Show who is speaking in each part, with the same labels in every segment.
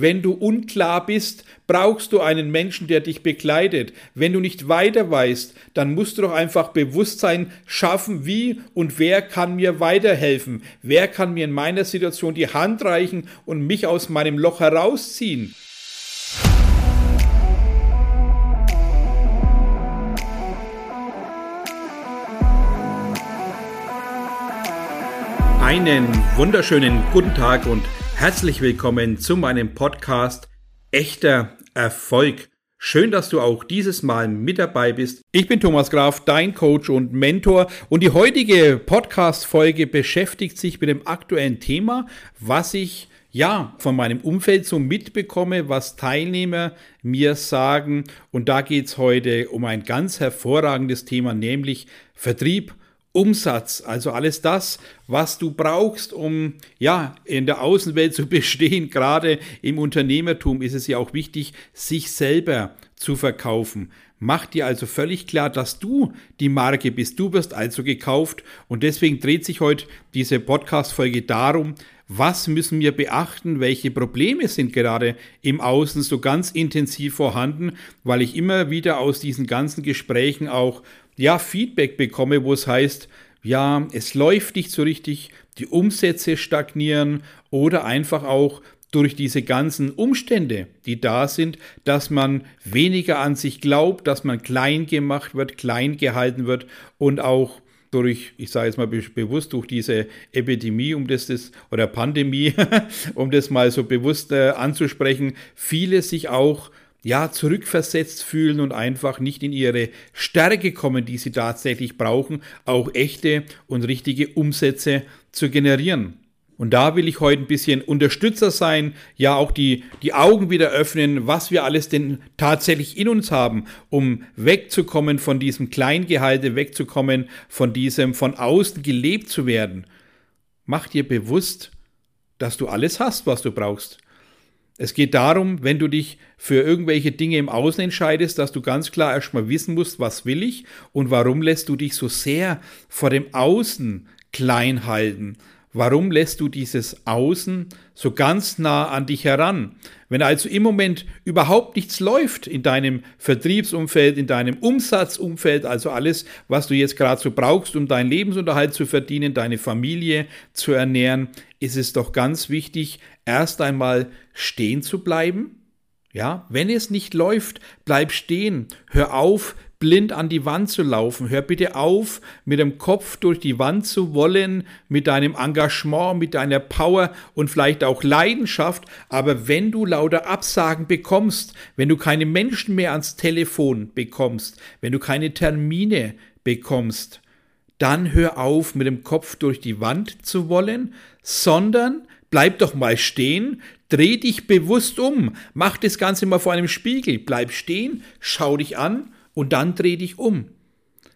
Speaker 1: Wenn du unklar bist, brauchst du einen Menschen, der dich begleitet. Wenn du nicht weiter weißt, dann musst du doch einfach Bewusstsein schaffen, wie und wer kann mir weiterhelfen? Wer kann mir in meiner Situation die Hand reichen und mich aus meinem Loch herausziehen? Einen wunderschönen guten Tag und herzlich willkommen zu meinem Podcast Echter Erfolg. Schön, dass du auch dieses Mal mit dabei bist. Ich bin Thomas Graf, dein Coach und Mentor und die heutige Podcast-Folge beschäftigt sich mit dem aktuellen Thema, was ich ja, von meinem Umfeld so mitbekomme, was Teilnehmer mir sagen. Und da geht es heute um ein ganz hervorragendes Thema, nämlich Vertrieb Umsatz, also alles das, was du brauchst, um ja in der Außenwelt zu bestehen. Gerade im Unternehmertum ist es ja auch wichtig, sich selber zu verkaufen. Mach dir also völlig klar, dass du die Marke bist. Du wirst also gekauft und deswegen dreht sich heute diese Podcast-Folge darum, was müssen wir beachten, welche Probleme sind gerade im Außen so ganz intensiv vorhanden, weil ich immer wieder aus diesen ganzen Gesprächen auch ja, Feedback bekomme, wo es heißt, ja, es läuft nicht so richtig, die Umsätze stagnieren oder einfach auch durch diese ganzen Umstände, die da sind, dass man weniger an sich glaubt, dass man klein gemacht wird, klein gehalten wird und auch durch, ich sage jetzt mal bewusst, durch diese Epidemie, um das, das oder Pandemie, um das mal so bewusst äh, anzusprechen, viele sich auch ja, zurückversetzt fühlen und einfach nicht in ihre Stärke kommen, die sie tatsächlich brauchen, auch echte und richtige Umsätze zu generieren. Und da will ich heute ein bisschen Unterstützer sein, ja auch die, die Augen wieder öffnen, was wir alles denn tatsächlich in uns haben, um wegzukommen von diesem Kleingehalte, wegzukommen von diesem von außen gelebt zu werden. Mach dir bewusst, dass du alles hast, was du brauchst. Es geht darum, wenn du dich für irgendwelche Dinge im Außen entscheidest, dass du ganz klar erstmal wissen musst, was will ich und warum lässt du dich so sehr vor dem Außen klein halten. Warum lässt du dieses Außen so ganz nah an dich heran? Wenn also im Moment überhaupt nichts läuft in deinem Vertriebsumfeld, in deinem Umsatzumfeld, also alles, was du jetzt gerade so brauchst, um deinen Lebensunterhalt zu verdienen, deine Familie zu ernähren, ist es doch ganz wichtig, erst einmal stehen zu bleiben. Ja, wenn es nicht läuft, bleib stehen. Hör auf, blind an die Wand zu laufen. Hör bitte auf, mit dem Kopf durch die Wand zu wollen, mit deinem Engagement, mit deiner Power und vielleicht auch Leidenschaft. Aber wenn du lauter Absagen bekommst, wenn du keine Menschen mehr ans Telefon bekommst, wenn du keine Termine bekommst, dann hör auf, mit dem Kopf durch die Wand zu wollen, sondern bleib doch mal stehen, dreh dich bewusst um, mach das Ganze mal vor einem Spiegel, bleib stehen, schau dich an und dann dreh dich um.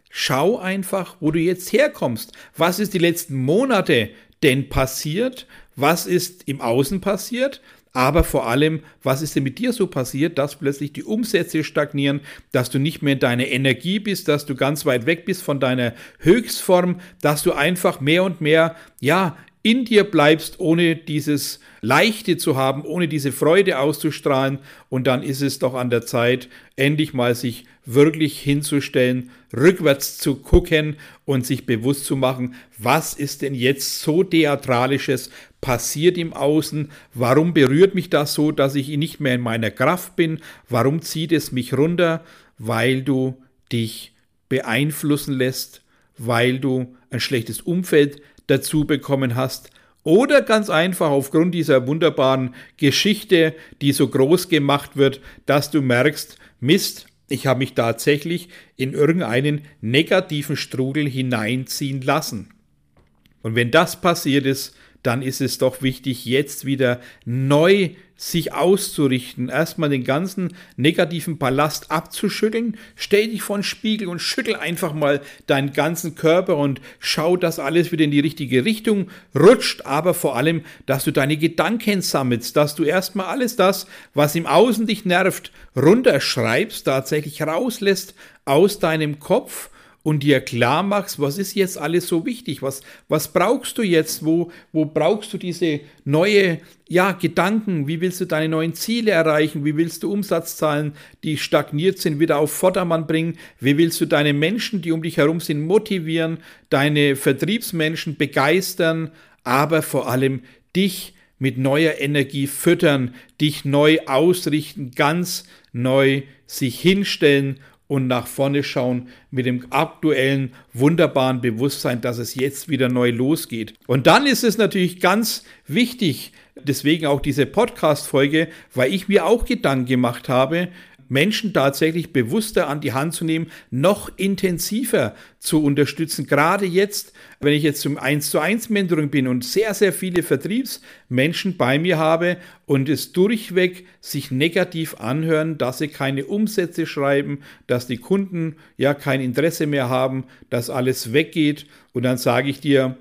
Speaker 1: Schau einfach, wo du jetzt herkommst. Was ist die letzten Monate denn passiert? Was ist im Außen passiert? Aber vor allem, was ist denn mit dir so passiert, dass plötzlich die Umsätze stagnieren, dass du nicht mehr in deiner Energie bist, dass du ganz weit weg bist von deiner Höchstform, dass du einfach mehr und mehr, ja, in dir bleibst, ohne dieses Leichte zu haben, ohne diese Freude auszustrahlen. Und dann ist es doch an der Zeit, endlich mal sich wirklich hinzustellen, rückwärts zu gucken und sich bewusst zu machen, was ist denn jetzt so theatralisches passiert im Außen? Warum berührt mich das so, dass ich nicht mehr in meiner Kraft bin? Warum zieht es mich runter? Weil du dich beeinflussen lässt, weil du ein schlechtes Umfeld dazu bekommen hast, oder ganz einfach aufgrund dieser wunderbaren Geschichte, die so groß gemacht wird, dass du merkst, Mist, ich habe mich tatsächlich in irgendeinen negativen Strudel hineinziehen lassen. Und wenn das passiert ist, dann ist es doch wichtig, jetzt wieder neu sich auszurichten, erstmal den ganzen negativen Ballast abzuschütteln. Stell dich vor den Spiegel und schüttel einfach mal deinen ganzen Körper und schau, dass alles wieder in die richtige Richtung rutscht, aber vor allem, dass du deine Gedanken sammelst, dass du erstmal alles das, was im Außen dich nervt, runterschreibst, tatsächlich rauslässt aus deinem Kopf und dir klar machst, was ist jetzt alles so wichtig, was, was brauchst du jetzt, wo, wo brauchst du diese neue ja, Gedanken, wie willst du deine neuen Ziele erreichen, wie willst du Umsatzzahlen, die stagniert sind, wieder auf Vordermann bringen, wie willst du deine Menschen, die um dich herum sind, motivieren, deine Vertriebsmenschen begeistern, aber vor allem dich mit neuer Energie füttern, dich neu ausrichten, ganz neu sich hinstellen und nach vorne schauen mit dem aktuellen wunderbaren Bewusstsein, dass es jetzt wieder neu losgeht. Und dann ist es natürlich ganz wichtig, deswegen auch diese Podcast-Folge, weil ich mir auch Gedanken gemacht habe, Menschen tatsächlich bewusster an die Hand zu nehmen, noch intensiver zu unterstützen. Gerade jetzt, wenn ich jetzt zum 1 zu 1 Mentoring bin und sehr, sehr viele Vertriebsmenschen bei mir habe und es durchweg sich negativ anhören, dass sie keine Umsätze schreiben, dass die Kunden ja kein Interesse mehr haben, dass alles weggeht und dann sage ich dir,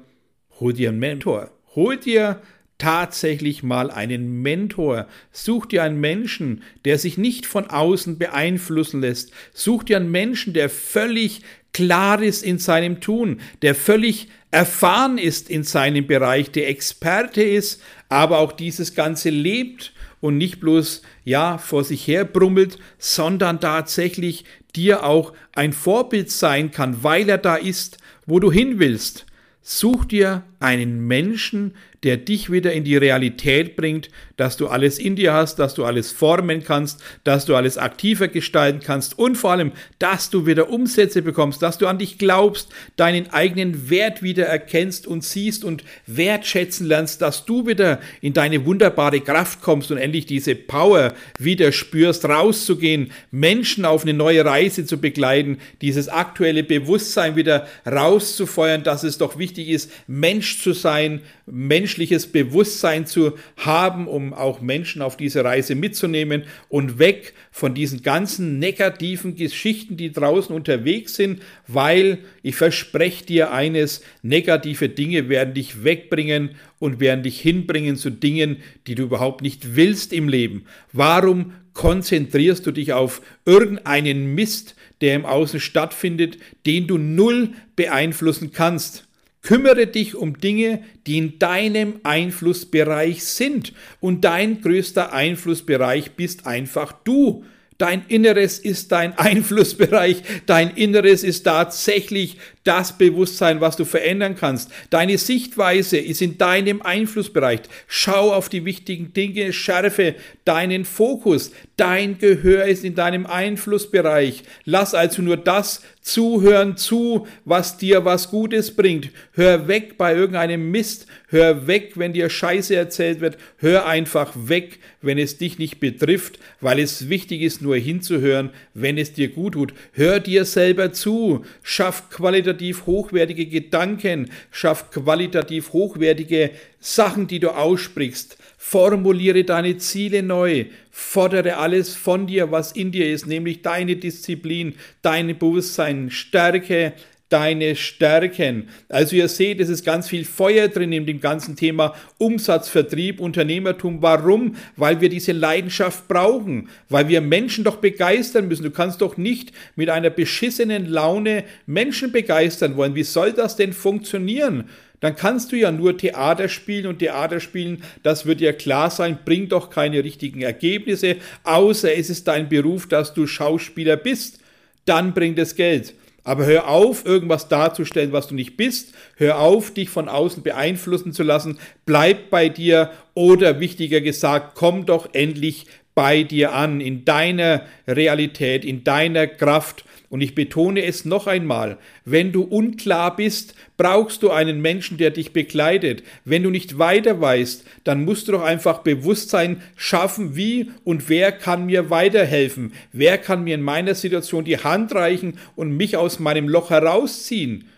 Speaker 1: hol dir einen Mentor. Hol dir tatsächlich mal einen Mentor. Such dir einen Menschen, der sich nicht von außen beeinflussen lässt. Such dir einen Menschen, der völlig klar ist in seinem Tun, der völlig erfahren ist in seinem Bereich, der Experte ist, aber auch dieses Ganze lebt und nicht bloß ja vor sich her brummelt, sondern tatsächlich dir auch ein Vorbild sein kann, weil er da ist, wo du hin willst. Such dir einen Menschen, der dich wieder in die Realität bringt, dass du alles in dir hast, dass du alles formen kannst, dass du alles aktiver gestalten kannst und vor allem, dass du wieder Umsätze bekommst, dass du an dich glaubst, deinen eigenen Wert wieder erkennst und siehst und wertschätzen lernst, dass du wieder in deine wunderbare Kraft kommst und endlich diese Power wieder spürst, rauszugehen, Menschen auf eine neue Reise zu begleiten, dieses aktuelle Bewusstsein wieder rauszufeuern, dass es doch wichtig ist, Mensch zu sein, menschliches Bewusstsein zu haben, um auch Menschen auf diese Reise mitzunehmen und weg von diesen ganzen negativen Geschichten, die draußen unterwegs sind, weil ich verspreche dir eines, negative Dinge werden dich wegbringen und werden dich hinbringen zu Dingen, die du überhaupt nicht willst im Leben. Warum konzentrierst du dich auf irgendeinen Mist, der im Außen stattfindet, den du null beeinflussen kannst? Kümmere dich um Dinge, die in deinem Einflussbereich sind. Und dein größter Einflussbereich bist einfach du. Dein Inneres ist dein Einflussbereich. Dein Inneres ist tatsächlich das Bewusstsein, was du verändern kannst. Deine Sichtweise ist in deinem Einflussbereich. Schau auf die wichtigen Dinge, schärfe deinen Fokus. Dein Gehör ist in deinem Einflussbereich. Lass also nur das zuhören zu, was dir was Gutes bringt. Hör weg bei irgendeinem Mist. Hör weg, wenn dir Scheiße erzählt wird. Hör einfach weg, wenn es dich nicht betrifft, weil es wichtig ist, nur hinzuhören, wenn es dir gut tut. Hör dir selber zu. Schaff qualitativ hochwertige Gedanken. Schaff qualitativ hochwertige Sachen, die du aussprichst. Formuliere deine Ziele neu. Fordere alles von dir, was in dir ist, nämlich deine Disziplin, dein Bewusstsein. Stärke deine Stärken. Also ihr seht, es ist ganz viel Feuer drin in dem ganzen Thema Umsatz, Vertrieb, Unternehmertum. Warum? Weil wir diese Leidenschaft brauchen, weil wir Menschen doch begeistern müssen. Du kannst doch nicht mit einer beschissenen Laune Menschen begeistern wollen. Wie soll das denn funktionieren? dann kannst du ja nur Theater spielen und Theater spielen, das wird ja klar sein, bringt doch keine richtigen Ergebnisse, außer es ist dein Beruf, dass du Schauspieler bist. Dann bringt es Geld. Aber hör auf, irgendwas darzustellen, was du nicht bist. Hör auf, dich von außen beeinflussen zu lassen. Bleib bei dir oder wichtiger gesagt, komm doch endlich bei dir an, in deiner Realität, in deiner Kraft und ich betone es noch einmal, wenn du unklar bist, brauchst du einen Menschen, der dich begleitet. Wenn du nicht weiter weißt, dann musst du doch einfach Bewusstsein schaffen, wie und wer kann mir weiterhelfen? Wer kann mir in meiner Situation die Hand reichen und mich aus meinem Loch herausziehen?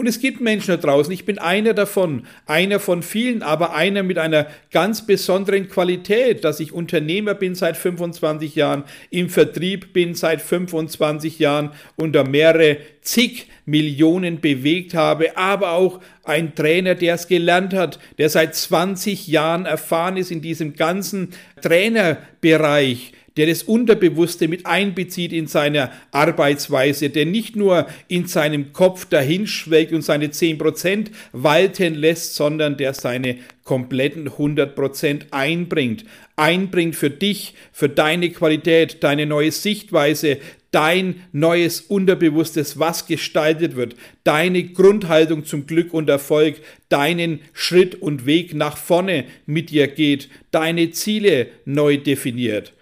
Speaker 1: Und es gibt Menschen da draußen, ich bin einer davon, einer von vielen, aber einer mit einer ganz besonderen Qualität, dass ich Unternehmer bin seit 25 Jahren, im Vertrieb bin seit 25 Jahren und da mehrere zig Millionen bewegt habe, aber auch ein Trainer, der es gelernt hat, der seit 20 Jahren erfahren ist in diesem ganzen Trainerbereich, der das Unterbewusste mit einbezieht in seiner Arbeitsweise, der nicht nur in seinem Kopf dahinschwelgt und seine 10% walten lässt, sondern der seine kompletten 100% einbringt. Einbringt für dich, für deine Qualität, deine neue Sichtweise, dein neues Unterbewusstes, was gestaltet wird, deine Grundhaltung zum Glück und Erfolg, deinen Schritt und Weg nach vorne mit dir geht, deine Ziele neu definiert.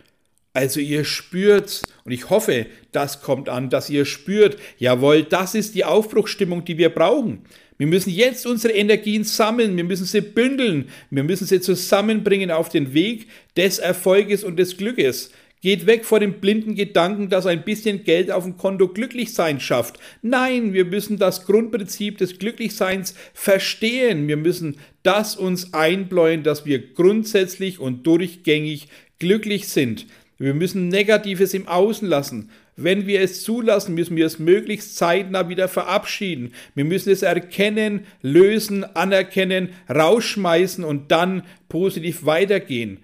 Speaker 1: Also ihr spürt's und ich hoffe, das kommt an, dass ihr spürt, jawohl, das ist die Aufbruchstimmung, die wir brauchen. Wir müssen jetzt unsere Energien sammeln, wir müssen sie bündeln, wir müssen sie zusammenbringen auf den Weg des Erfolges und des Glückes. Geht weg vor dem blinden Gedanken, dass ein bisschen Geld auf dem Konto Glücklichsein schafft. Nein, wir müssen das Grundprinzip des Glücklichseins verstehen. Wir müssen das uns einbläuen, dass wir grundsätzlich und durchgängig glücklich sind. Wir müssen Negatives im Außen lassen. Wenn wir es zulassen, müssen wir es möglichst zeitnah wieder verabschieden. Wir müssen es erkennen, lösen, anerkennen, rausschmeißen und dann positiv weitergehen.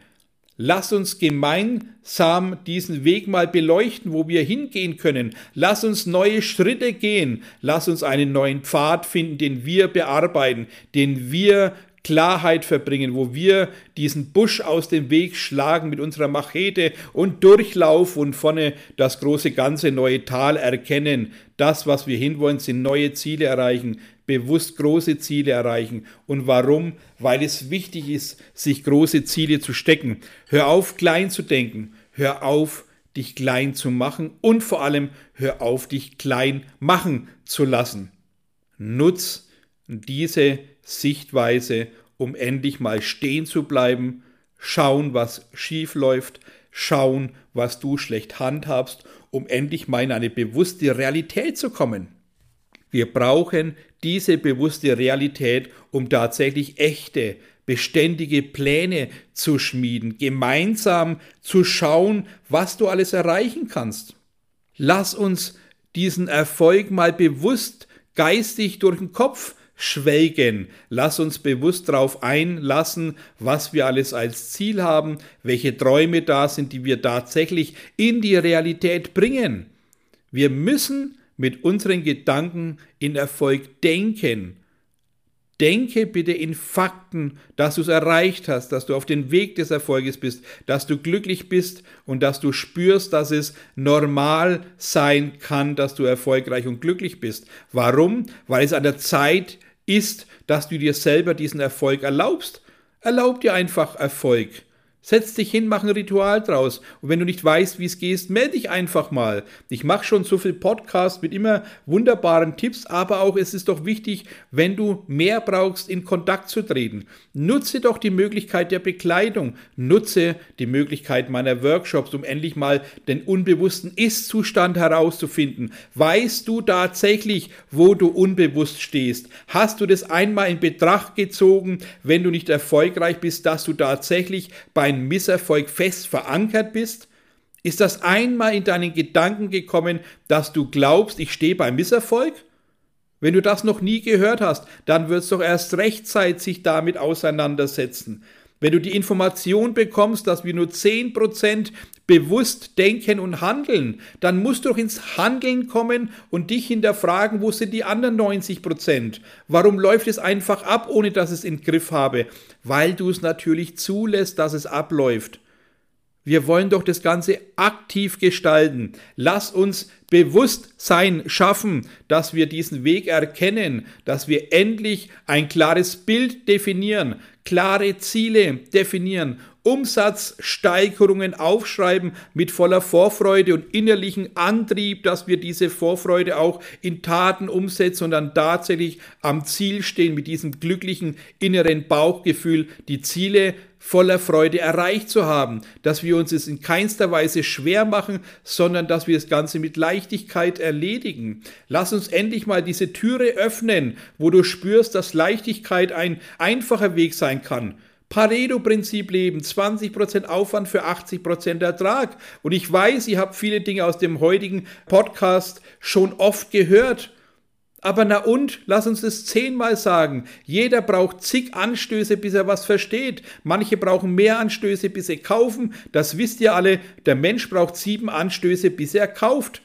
Speaker 1: Lass uns gemeinsam diesen Weg mal beleuchten, wo wir hingehen können. Lass uns neue Schritte gehen. Lass uns einen neuen Pfad finden, den wir bearbeiten, den wir Klarheit verbringen, wo wir diesen Busch aus dem Weg schlagen mit unserer Machete und durchlaufen und vorne das große ganze neue Tal erkennen. Das, was wir hinwollen, sind neue Ziele erreichen, bewusst große Ziele erreichen. Und warum? Weil es wichtig ist, sich große Ziele zu stecken. Hör auf, klein zu denken. Hör auf, dich klein zu machen und vor allem hör auf, dich klein machen zu lassen. Nutz diese Sichtweise, um endlich mal stehen zu bleiben, schauen, was schief läuft, schauen, was du schlecht handhabst, um endlich mal in eine bewusste Realität zu kommen. Wir brauchen diese bewusste Realität, um tatsächlich echte, beständige Pläne zu schmieden, gemeinsam zu schauen, was du alles erreichen kannst. Lass uns diesen Erfolg mal bewusst geistig durch den Kopf schwelgen. Lass uns bewusst darauf einlassen, was wir alles als Ziel haben, welche Träume da sind, die wir tatsächlich in die Realität bringen. Wir müssen mit unseren Gedanken in Erfolg denken. Denke bitte in Fakten, dass du es erreicht hast, dass du auf dem Weg des Erfolges bist, dass du glücklich bist und dass du spürst, dass es normal sein kann, dass du erfolgreich und glücklich bist. Warum? Weil es an der Zeit ist, dass du dir selber diesen Erfolg erlaubst. Erlaub dir einfach Erfolg. Setz dich hin, mach ein Ritual draus. Und wenn du nicht weißt, wie es geht, melde dich einfach mal. Ich mache schon so viel Podcast mit immer wunderbaren Tipps, aber auch es ist doch wichtig, wenn du mehr brauchst, in Kontakt zu treten. Nutze doch die Möglichkeit der Bekleidung. Nutze die Möglichkeit meiner Workshops, um endlich mal den unbewussten Ist-Zustand herauszufinden. Weißt du tatsächlich, wo du unbewusst stehst? Hast du das einmal in Betracht gezogen, wenn du nicht erfolgreich bist, dass du tatsächlich bei dein Misserfolg fest verankert bist? Ist das einmal in deinen Gedanken gekommen, dass du glaubst, ich stehe beim Misserfolg? Wenn du das noch nie gehört hast, dann wird es doch erst rechtzeitig damit auseinandersetzen. Wenn du die Information bekommst, dass wir nur 10% bewusst denken und handeln, dann musst du doch ins Handeln kommen und dich hinterfragen, wo sind die anderen 90%? Warum läuft es einfach ab, ohne dass es in Griff habe? Weil du es natürlich zulässt, dass es abläuft. Wir wollen doch das Ganze aktiv gestalten. Lass uns Bewusstsein schaffen, dass wir diesen Weg erkennen, dass wir endlich ein klares Bild definieren, klare Ziele definieren Umsatzsteigerungen aufschreiben mit voller Vorfreude und innerlichen Antrieb, dass wir diese Vorfreude auch in Taten umsetzen und dann tatsächlich am Ziel stehen mit diesem glücklichen inneren Bauchgefühl, die Ziele voller Freude erreicht zu haben, dass wir uns es in keinster Weise schwer machen, sondern dass wir das Ganze mit Leichtigkeit erledigen. Lass uns endlich mal diese Türe öffnen, wo du spürst, dass Leichtigkeit ein einfacher Weg sein kann. Pareto-Prinzip leben, 20% Aufwand für 80% Ertrag. Und ich weiß, ihr habt viele Dinge aus dem heutigen Podcast schon oft gehört. Aber na und, lass uns das zehnmal sagen. Jeder braucht zig Anstöße, bis er was versteht. Manche brauchen mehr Anstöße, bis sie kaufen. Das wisst ihr alle. Der Mensch braucht sieben Anstöße, bis er kauft.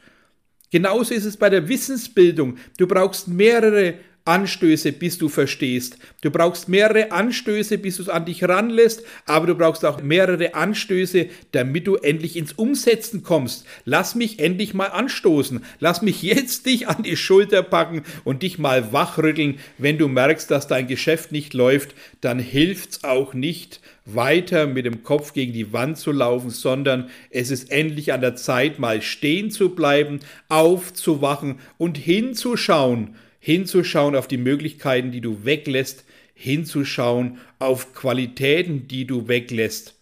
Speaker 1: Genauso ist es bei der Wissensbildung. Du brauchst mehrere Anstöße, bis du verstehst. Du brauchst mehrere Anstöße, bis du es an dich ranlässt, aber du brauchst auch mehrere Anstöße, damit du endlich ins Umsetzen kommst. Lass mich endlich mal anstoßen. Lass mich jetzt dich an die Schulter packen und dich mal wachrütteln. Wenn du merkst, dass dein Geschäft nicht läuft, dann hilft's auch nicht, weiter mit dem Kopf gegen die Wand zu laufen, sondern es ist endlich an der Zeit, mal stehen zu bleiben, aufzuwachen und hinzuschauen, hinzuschauen auf die Möglichkeiten, die du weglässt, hinzuschauen auf Qualitäten, die du weglässt.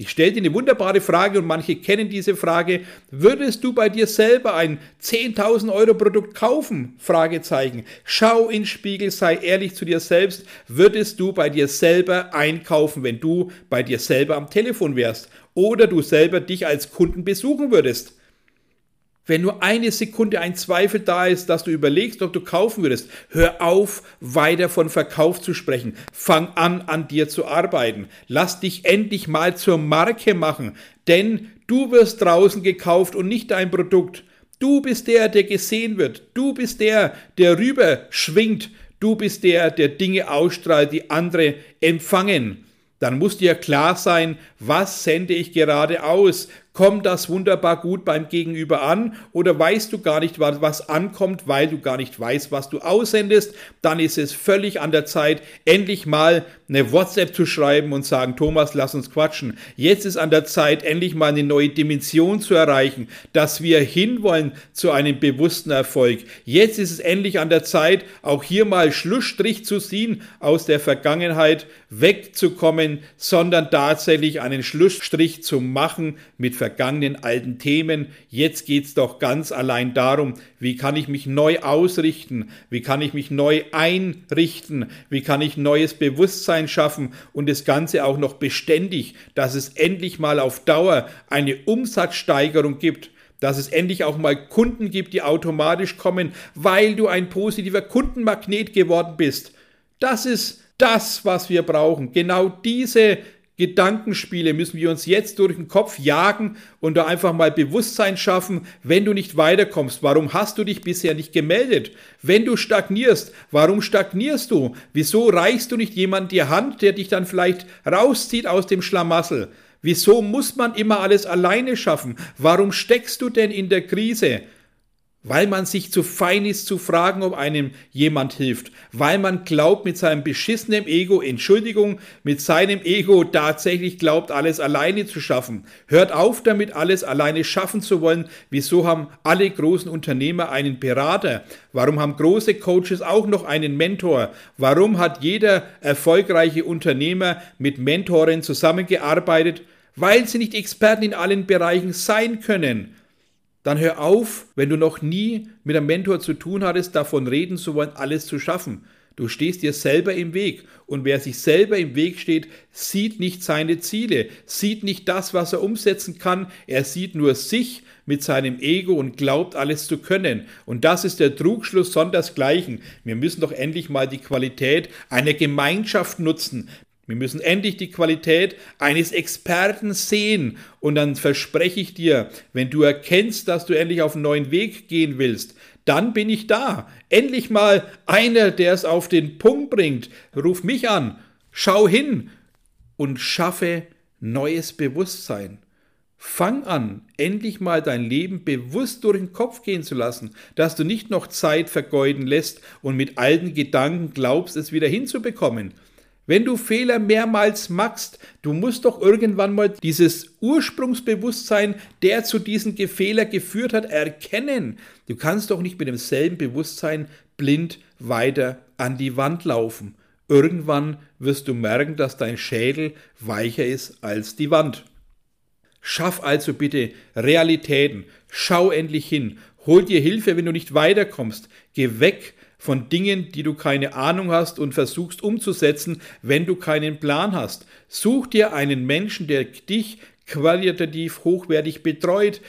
Speaker 1: Ich stelle dir eine wunderbare Frage und manche kennen diese Frage. Würdest du bei dir selber ein 10.000 Euro Produkt kaufen? Fragezeichen. Schau in Spiegel, sei ehrlich zu dir selbst. Würdest du bei dir selber einkaufen, wenn du bei dir selber am Telefon wärst? Oder du selber dich als Kunden besuchen würdest? Wenn nur eine Sekunde ein Zweifel da ist, dass du überlegst, ob du kaufen würdest, hör auf, weiter von Verkauf zu sprechen. Fang an, an dir zu arbeiten. Lass dich endlich mal zur Marke machen, denn du wirst draußen gekauft und nicht dein Produkt. Du bist der, der gesehen wird. Du bist der, der rüber schwingt. Du bist der, der Dinge ausstrahlt, die andere empfangen dann muss dir klar sein, was sende ich gerade aus? Kommt das wunderbar gut beim Gegenüber an oder weißt du gar nicht, was ankommt, weil du gar nicht weißt, was du aussendest? Dann ist es völlig an der Zeit, endlich mal eine WhatsApp zu schreiben und sagen, Thomas, lass uns quatschen. Jetzt ist an der Zeit, endlich mal eine neue Dimension zu erreichen, dass wir hinwollen zu einem bewussten Erfolg. Jetzt ist es endlich an der Zeit, auch hier mal Schlussstrich zu ziehen, aus der Vergangenheit wegzukommen, sondern tatsächlich einen Schlussstrich zu machen mit vergangenen alten Themen. Jetzt geht es doch ganz allein darum, wie kann ich mich neu ausrichten, wie kann ich mich neu einrichten, wie kann ich neues Bewusstsein schaffen und das Ganze auch noch beständig, dass es endlich mal auf Dauer eine Umsatzsteigerung gibt dass es endlich auch mal Kunden gibt, die automatisch kommen, weil du ein positiver Kundenmagnet geworden bist. Das ist das, was wir brauchen. Genau diese Gedankenspiele müssen wir uns jetzt durch den Kopf jagen und da einfach mal Bewusstsein schaffen, wenn du nicht weiterkommst. Warum hast du dich bisher nicht gemeldet? Wenn du stagnierst, warum stagnierst du? Wieso reichst du nicht jemand die Hand, der dich dann vielleicht rauszieht aus dem Schlamassel? Wieso muss man immer alles alleine schaffen? Warum steckst du denn in der Krise? Weil man sich zu fein ist zu fragen, ob einem jemand hilft, weil man glaubt mit seinem beschissenen Ego, Entschuldigung, mit seinem Ego tatsächlich glaubt, alles alleine zu schaffen. Hört auf damit, alles alleine schaffen zu wollen. Wieso haben alle großen Unternehmer einen Berater? Warum haben große Coaches auch noch einen Mentor? Warum hat jeder erfolgreiche Unternehmer mit Mentoren zusammengearbeitet? Weil sie nicht Experten in allen Bereichen sein können dann hör auf, wenn du noch nie mit einem Mentor zu tun hattest, davon reden zu wollen, alles zu schaffen. Du stehst dir selber im Weg. Und wer sich selber im Weg steht, sieht nicht seine Ziele, sieht nicht das, was er umsetzen kann. Er sieht nur sich mit seinem Ego und glaubt, alles zu können. Und das ist der Trugschluss sondersgleichen. Wir müssen doch endlich mal die Qualität einer Gemeinschaft nutzen. Wir müssen endlich die Qualität eines Experten sehen. Und dann verspreche ich dir, wenn du erkennst, dass du endlich auf einen neuen Weg gehen willst, dann bin ich da. Endlich mal einer, der es auf den Punkt bringt. Ruf mich an, schau hin und schaffe neues Bewusstsein. Fang an, endlich mal dein Leben bewusst durch den Kopf gehen zu lassen, dass du nicht noch Zeit vergeuden lässt und mit alten Gedanken glaubst, es wieder hinzubekommen. Wenn du Fehler mehrmals machst, du musst doch irgendwann mal dieses Ursprungsbewusstsein, der zu diesem Fehler geführt hat, erkennen. Du kannst doch nicht mit demselben Bewusstsein blind weiter an die Wand laufen. Irgendwann wirst du merken, dass dein Schädel weicher ist als die Wand. Schaff also bitte Realitäten. Schau endlich hin. Hol dir Hilfe, wenn du nicht weiterkommst. Geh weg von Dingen, die du keine Ahnung hast und versuchst umzusetzen, wenn du keinen Plan hast. Such dir einen Menschen, der dich qualitativ hochwertig betreut,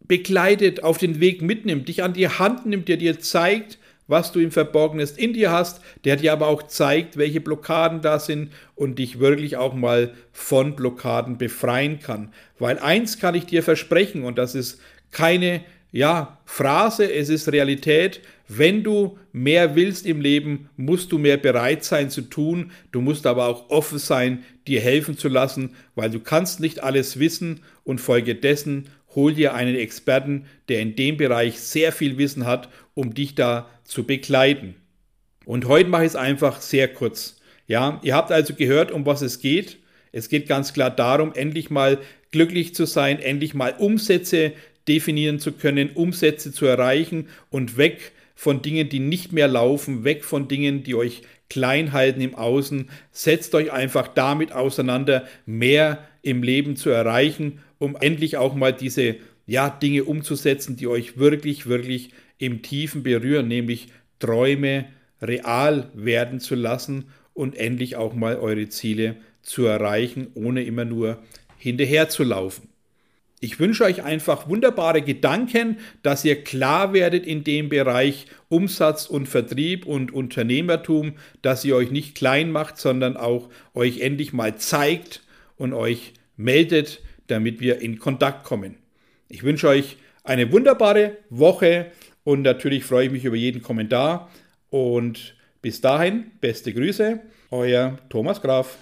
Speaker 1: begleitet, auf den Weg mitnimmt, dich an die Hand nimmt, der dir zeigt, was du im Verborgenen in dir hast, der dir aber auch zeigt, welche Blockaden da sind und dich wirklich auch mal von Blockaden befreien kann. Weil eins kann ich dir versprechen und das ist keine ja, Phrase, es ist Realität. Wenn du mehr willst im Leben, musst du mehr bereit sein zu tun. Du musst aber auch offen sein, dir helfen zu lassen, weil du kannst nicht alles wissen und folgedessen hol dir einen Experten, der in dem Bereich sehr viel Wissen hat, um dich da zu begleiten. Und heute mache ich es einfach sehr kurz. Ja, ihr habt also gehört, um was es geht. Es geht ganz klar darum, endlich mal glücklich zu sein, endlich mal Umsätze definieren zu können, Umsätze zu erreichen und weg von Dingen, die nicht mehr laufen, weg von Dingen, die euch klein halten im Außen. Setzt euch einfach damit auseinander, mehr im Leben zu erreichen, um endlich auch mal diese ja, Dinge umzusetzen, die euch wirklich, wirklich im Tiefen berühren, nämlich Träume real werden zu lassen und endlich auch mal eure Ziele zu erreichen, ohne immer nur hinterher zu laufen. Ich wünsche euch einfach wunderbare Gedanken, dass ihr klar werdet in dem Bereich Umsatz und Vertrieb und Unternehmertum, dass ihr euch nicht klein macht, sondern auch euch endlich mal zeigt und euch meldet, damit wir in Kontakt kommen. Ich wünsche euch eine wunderbare Woche und natürlich freue ich mich über jeden Kommentar und bis dahin beste Grüße, euer Thomas Graf.